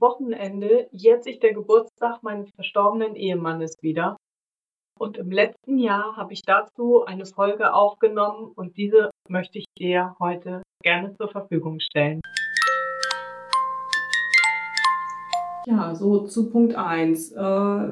Wochenende jährt sich der Geburtstag meines verstorbenen Ehemannes wieder. Und im letzten Jahr habe ich dazu eine Folge aufgenommen und diese möchte ich dir heute gerne zur Verfügung stellen. Ja, so zu Punkt 1. Äh,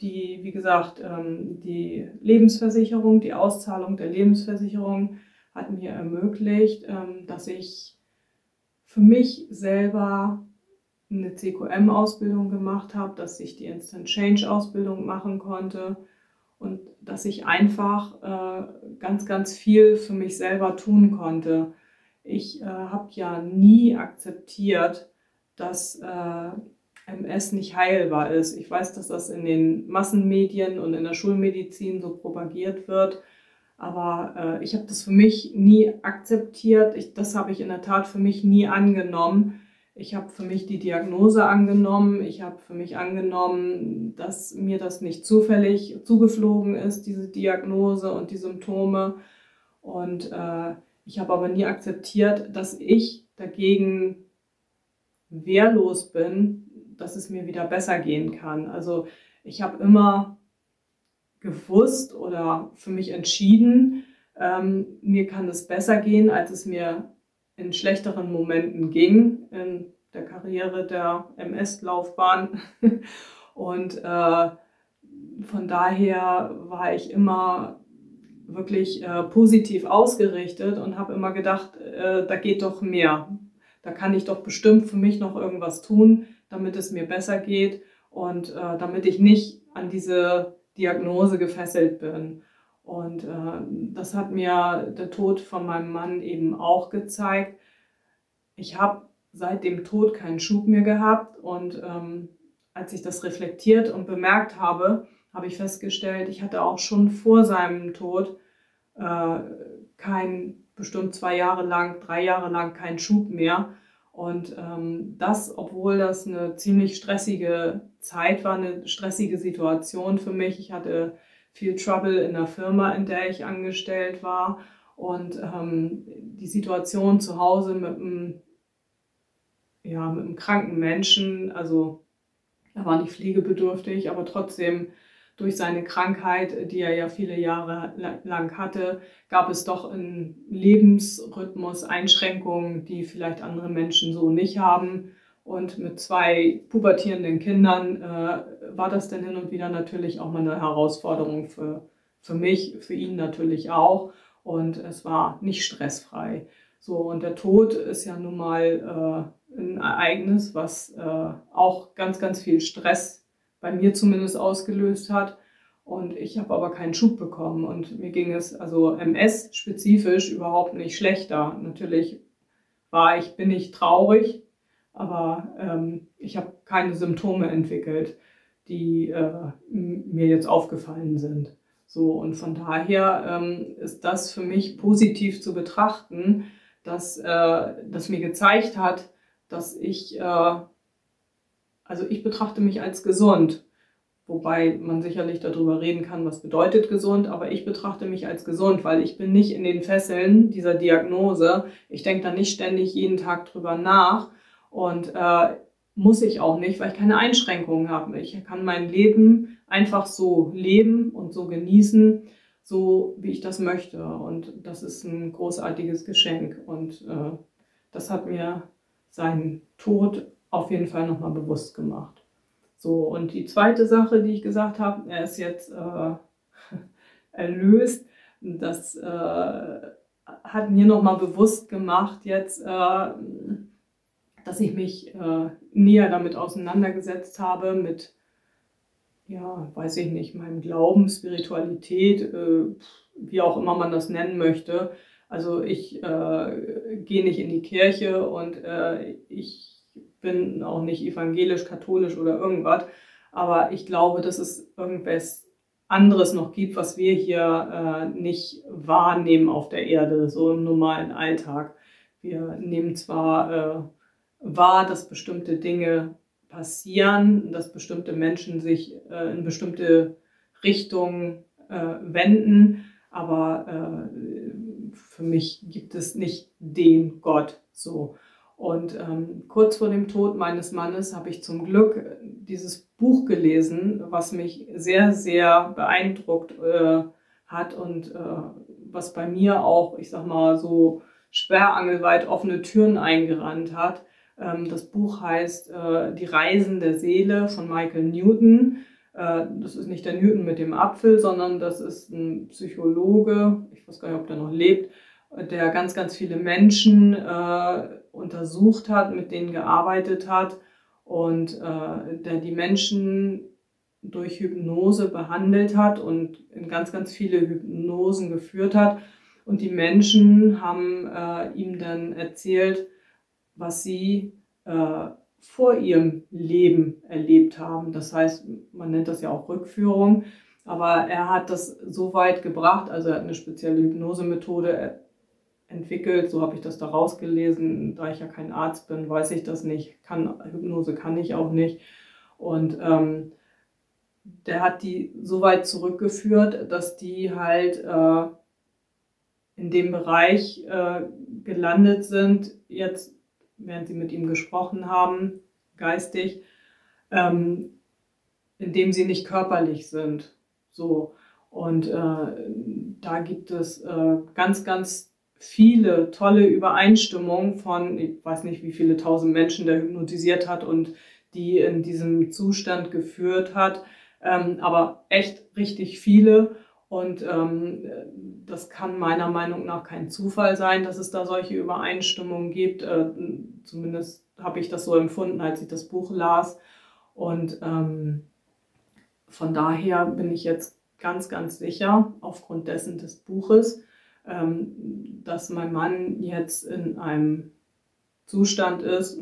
die, wie gesagt, ähm, die Lebensversicherung, die Auszahlung der Lebensversicherung hat mir ermöglicht, ähm, dass ich für mich selber eine CQM-Ausbildung gemacht habe, dass ich die Instant Change-Ausbildung machen konnte und dass ich einfach äh, ganz, ganz viel für mich selber tun konnte. Ich äh, habe ja nie akzeptiert, dass äh, MS nicht heilbar ist. Ich weiß, dass das in den Massenmedien und in der Schulmedizin so propagiert wird, aber äh, ich habe das für mich nie akzeptiert. Ich, das habe ich in der Tat für mich nie angenommen. Ich habe für mich die Diagnose angenommen. Ich habe für mich angenommen, dass mir das nicht zufällig zugeflogen ist, diese Diagnose und die Symptome. Und äh, ich habe aber nie akzeptiert, dass ich dagegen wehrlos bin, dass es mir wieder besser gehen kann. Also ich habe immer gewusst oder für mich entschieden, ähm, mir kann es besser gehen, als es mir in schlechteren Momenten ging in der Karriere der MS-Laufbahn. Und äh, von daher war ich immer wirklich äh, positiv ausgerichtet und habe immer gedacht, äh, da geht doch mehr. Da kann ich doch bestimmt für mich noch irgendwas tun damit es mir besser geht und äh, damit ich nicht an diese Diagnose gefesselt bin. Und äh, das hat mir der Tod von meinem Mann eben auch gezeigt. Ich habe seit dem Tod keinen Schub mehr gehabt und ähm, als ich das reflektiert und bemerkt habe, habe ich festgestellt, ich hatte auch schon vor seinem Tod äh, kein bestimmt zwei Jahre lang, drei Jahre lang keinen Schub mehr. Und ähm, das, obwohl das eine ziemlich stressige Zeit war, eine stressige Situation für mich. Ich hatte viel Trouble in der Firma, in der ich angestellt war. Und ähm, die Situation zu Hause mit einem, ja, mit einem kranken Menschen, also er war nicht pflegebedürftig, aber trotzdem durch seine Krankheit, die er ja viele Jahre lang hatte, gab es doch einen Lebensrhythmus Einschränkungen, die vielleicht andere Menschen so nicht haben. Und mit zwei pubertierenden Kindern äh, war das dann hin und wieder natürlich auch mal eine Herausforderung für, für mich, für ihn natürlich auch. Und es war nicht stressfrei. So, und der Tod ist ja nun mal äh, ein Ereignis, was äh, auch ganz, ganz viel Stress bei mir zumindest ausgelöst hat. Und ich habe aber keinen Schub bekommen. Und mir ging es also MS-spezifisch überhaupt nicht schlechter. Natürlich war ich, bin ich traurig, aber ähm, ich habe keine Symptome entwickelt, die äh, mir jetzt aufgefallen sind. So, und von daher ähm, ist das für mich positiv zu betrachten, dass äh, das mir gezeigt hat, dass ich äh, also ich betrachte mich als gesund, wobei man sicherlich darüber reden kann, was bedeutet gesund, aber ich betrachte mich als gesund, weil ich bin nicht in den Fesseln dieser Diagnose. Ich denke da nicht ständig jeden Tag drüber nach und äh, muss ich auch nicht, weil ich keine Einschränkungen habe. Ich kann mein Leben einfach so leben und so genießen, so wie ich das möchte. Und das ist ein großartiges Geschenk. Und äh, das hat mir seinen Tod auf jeden Fall nochmal bewusst gemacht. So, und die zweite Sache, die ich gesagt habe, er ist jetzt äh, erlöst. Das äh, hat mir nochmal bewusst gemacht jetzt, äh, dass ich mich äh, näher damit auseinandergesetzt habe, mit, ja, weiß ich nicht, meinem Glauben, Spiritualität, äh, wie auch immer man das nennen möchte. Also ich äh, gehe nicht in die Kirche und ich bin auch nicht evangelisch, katholisch oder irgendwas. Aber ich glaube, dass es irgendwas anderes noch gibt, was wir hier äh, nicht wahrnehmen auf der Erde, so im normalen Alltag. Wir nehmen zwar äh, wahr, dass bestimmte Dinge passieren, dass bestimmte Menschen sich äh, in bestimmte Richtungen äh, wenden, aber äh, für mich gibt es nicht den Gott so. Und ähm, kurz vor dem Tod meines Mannes habe ich zum Glück dieses Buch gelesen, was mich sehr, sehr beeindruckt äh, hat und äh, was bei mir auch, ich sag mal, so sperrangelweit offene Türen eingerannt hat. Ähm, das Buch heißt äh, Die Reisen der Seele von Michael Newton. Äh, das ist nicht der Newton mit dem Apfel, sondern das ist ein Psychologe, ich weiß gar nicht, ob der noch lebt, der ganz, ganz viele Menschen äh, untersucht hat, mit denen gearbeitet hat und der die Menschen durch Hypnose behandelt hat und in ganz, ganz viele Hypnosen geführt hat. Und die Menschen haben ihm dann erzählt, was sie äh, vor ihrem Leben erlebt haben. Das heißt, man nennt das ja auch Rückführung. Aber er hat das so weit gebracht, also er hat eine spezielle Hypnosemethode entwickelt, so habe ich das da rausgelesen. Da ich ja kein Arzt bin, weiß ich das nicht. Kann, Hypnose kann ich auch nicht. Und ähm, der hat die so weit zurückgeführt, dass die halt äh, in dem Bereich äh, gelandet sind, jetzt, während sie mit ihm gesprochen haben, geistig, ähm, indem sie nicht körperlich sind. So. Und äh, da gibt es äh, ganz, ganz viele tolle Übereinstimmungen von, ich weiß nicht, wie viele tausend Menschen der hypnotisiert hat und die in diesem Zustand geführt hat, ähm, aber echt richtig viele. Und ähm, das kann meiner Meinung nach kein Zufall sein, dass es da solche Übereinstimmungen gibt. Äh, zumindest habe ich das so empfunden, als ich das Buch las. Und ähm, von daher bin ich jetzt ganz, ganz sicher, aufgrund dessen des Buches, ähm, dass mein Mann jetzt in einem Zustand ist,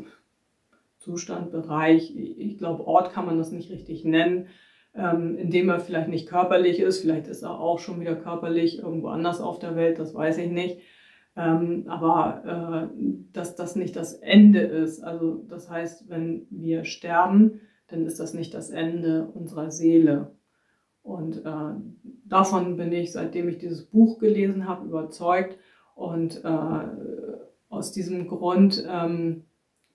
Zustand, Bereich, ich glaube, Ort kann man das nicht richtig nennen, ähm, in dem er vielleicht nicht körperlich ist, vielleicht ist er auch schon wieder körperlich irgendwo anders auf der Welt, das weiß ich nicht. Ähm, aber äh, dass das nicht das Ende ist. Also das heißt, wenn wir sterben, dann ist das nicht das Ende unserer Seele. Und äh, davon bin ich, seitdem ich dieses Buch gelesen habe, überzeugt. Und äh, aus diesem Grund ähm,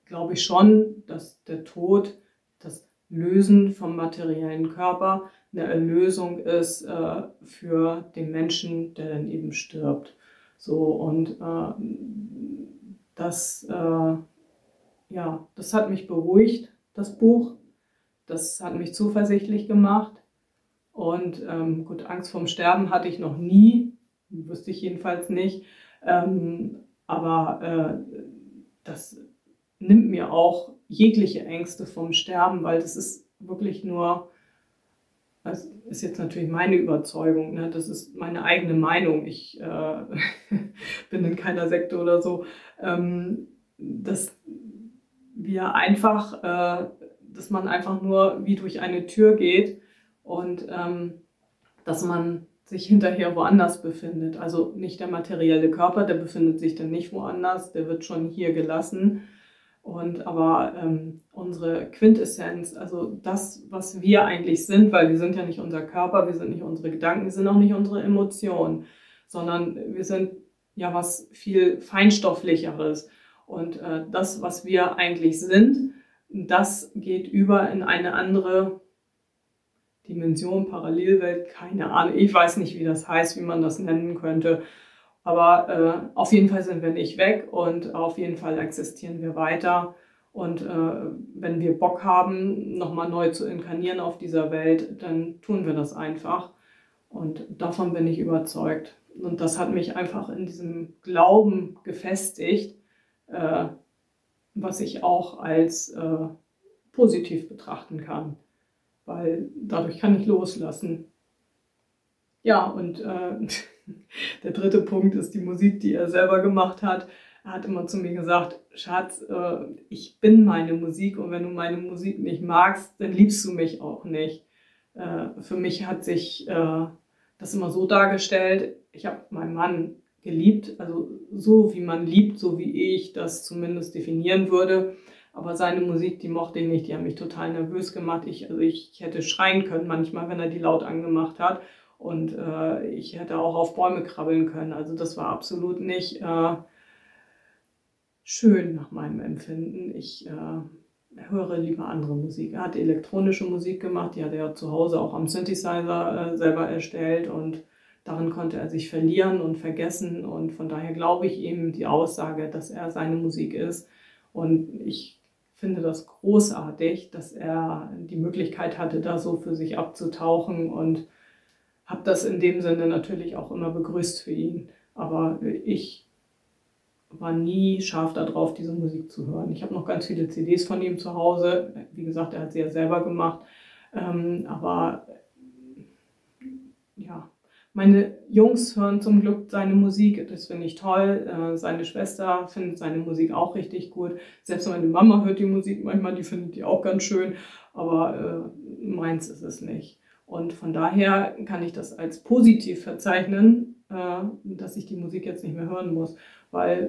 glaube ich schon, dass der Tod, das Lösen vom materiellen Körper, eine Erlösung ist äh, für den Menschen, der dann eben stirbt. So und äh, das, äh, ja, das hat mich beruhigt, das Buch. Das hat mich zuversichtlich gemacht. Und ähm, gut, Angst vorm Sterben hatte ich noch nie, wüsste ich jedenfalls nicht. Ähm, aber äh, das nimmt mir auch jegliche Ängste vom Sterben, weil das ist wirklich nur, das ist jetzt natürlich meine Überzeugung, ne? das ist meine eigene Meinung. Ich äh, bin in keiner Sekte oder so, ähm, dass wir einfach, äh, dass man einfach nur wie durch eine Tür geht und ähm, dass man sich hinterher woanders befindet. Also nicht der materielle Körper, der befindet sich dann nicht woanders, der wird schon hier gelassen. Und aber ähm, unsere Quintessenz, also das, was wir eigentlich sind, weil wir sind ja nicht unser Körper, wir sind nicht unsere Gedanken, wir sind auch nicht unsere Emotionen, sondern wir sind ja was viel feinstofflicheres. Und äh, das, was wir eigentlich sind, das geht über in eine andere Dimension, Parallelwelt, keine Ahnung. Ich weiß nicht, wie das heißt, wie man das nennen könnte. Aber äh, auf jeden Fall sind wir nicht weg und auf jeden Fall existieren wir weiter. Und äh, wenn wir Bock haben, nochmal neu zu inkarnieren auf dieser Welt, dann tun wir das einfach. Und davon bin ich überzeugt. Und das hat mich einfach in diesem Glauben gefestigt, äh, was ich auch als äh, positiv betrachten kann weil dadurch kann ich loslassen. Ja, und äh, der dritte Punkt ist die Musik, die er selber gemacht hat. Er hat immer zu mir gesagt, Schatz, äh, ich bin meine Musik und wenn du meine Musik nicht magst, dann liebst du mich auch nicht. Äh, für mich hat sich äh, das immer so dargestellt, ich habe meinen Mann geliebt, also so wie man liebt, so wie ich das zumindest definieren würde. Aber seine Musik, die mochte ich nicht, die hat mich total nervös gemacht. Ich, also ich, ich hätte schreien können manchmal, wenn er die laut angemacht hat. Und äh, ich hätte auch auf Bäume krabbeln können. Also das war absolut nicht, äh, schön nach meinem Empfinden. Ich äh, höre lieber andere Musik. Er hat elektronische Musik gemacht, die hat er zu Hause auch am Synthesizer äh, selber erstellt und darin konnte er sich verlieren und vergessen und von daher glaube ich ihm die Aussage, dass er seine Musik ist und ich finde das großartig, dass er die Möglichkeit hatte, da so für sich abzutauchen und habe das in dem Sinne natürlich auch immer begrüßt für ihn. Aber ich war nie scharf darauf, diese Musik zu hören. Ich habe noch ganz viele CDs von ihm zu Hause. Wie gesagt, er hat sie ja selber gemacht. Ähm, aber ja, meine Jungs hören zum Glück seine Musik, das finde ich toll. Äh, seine Schwester findet seine Musik auch richtig gut. Selbst meine Mama hört die Musik manchmal, die findet die auch ganz schön, aber äh, meins ist es nicht. Und von daher kann ich das als positiv verzeichnen, äh, dass ich die Musik jetzt nicht mehr hören muss. Weil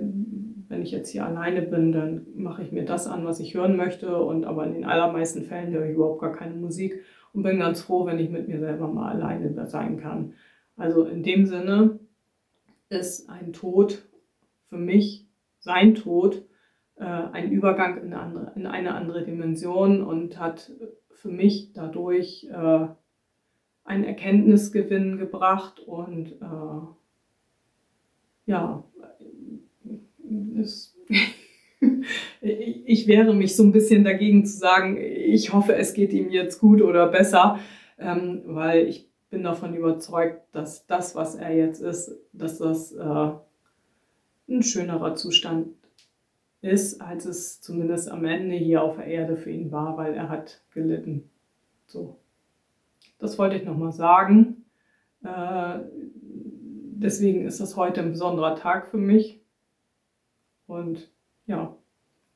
wenn ich jetzt hier alleine bin, dann mache ich mir das an, was ich hören möchte. Und aber in den allermeisten Fällen höre ich überhaupt gar keine Musik und bin ganz froh, wenn ich mit mir selber mal alleine sein kann. Also in dem Sinne ist ein Tod für mich, sein Tod, äh, ein Übergang in eine, andere, Dimension und hat für mich dadurch äh, einen Erkenntnisgewinn gebracht und äh, ja, es, ich wehre mich so ein bisschen dagegen zu sagen, ich hoffe, es geht ihm jetzt gut oder besser, ähm, weil ich bin davon überzeugt, dass das, was er jetzt ist, dass das äh, ein schönerer Zustand ist, als es zumindest am Ende hier auf der Erde für ihn war, weil er hat gelitten. So. Das wollte ich nochmal sagen. Äh, deswegen ist das heute ein besonderer Tag für mich. Und ja,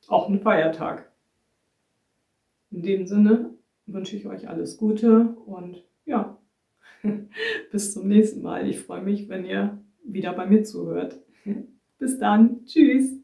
auch ein Feiertag. In dem Sinne wünsche ich euch alles Gute und ja, bis zum nächsten Mal. Ich freue mich, wenn ihr wieder bei mir zuhört. Bis dann. Tschüss.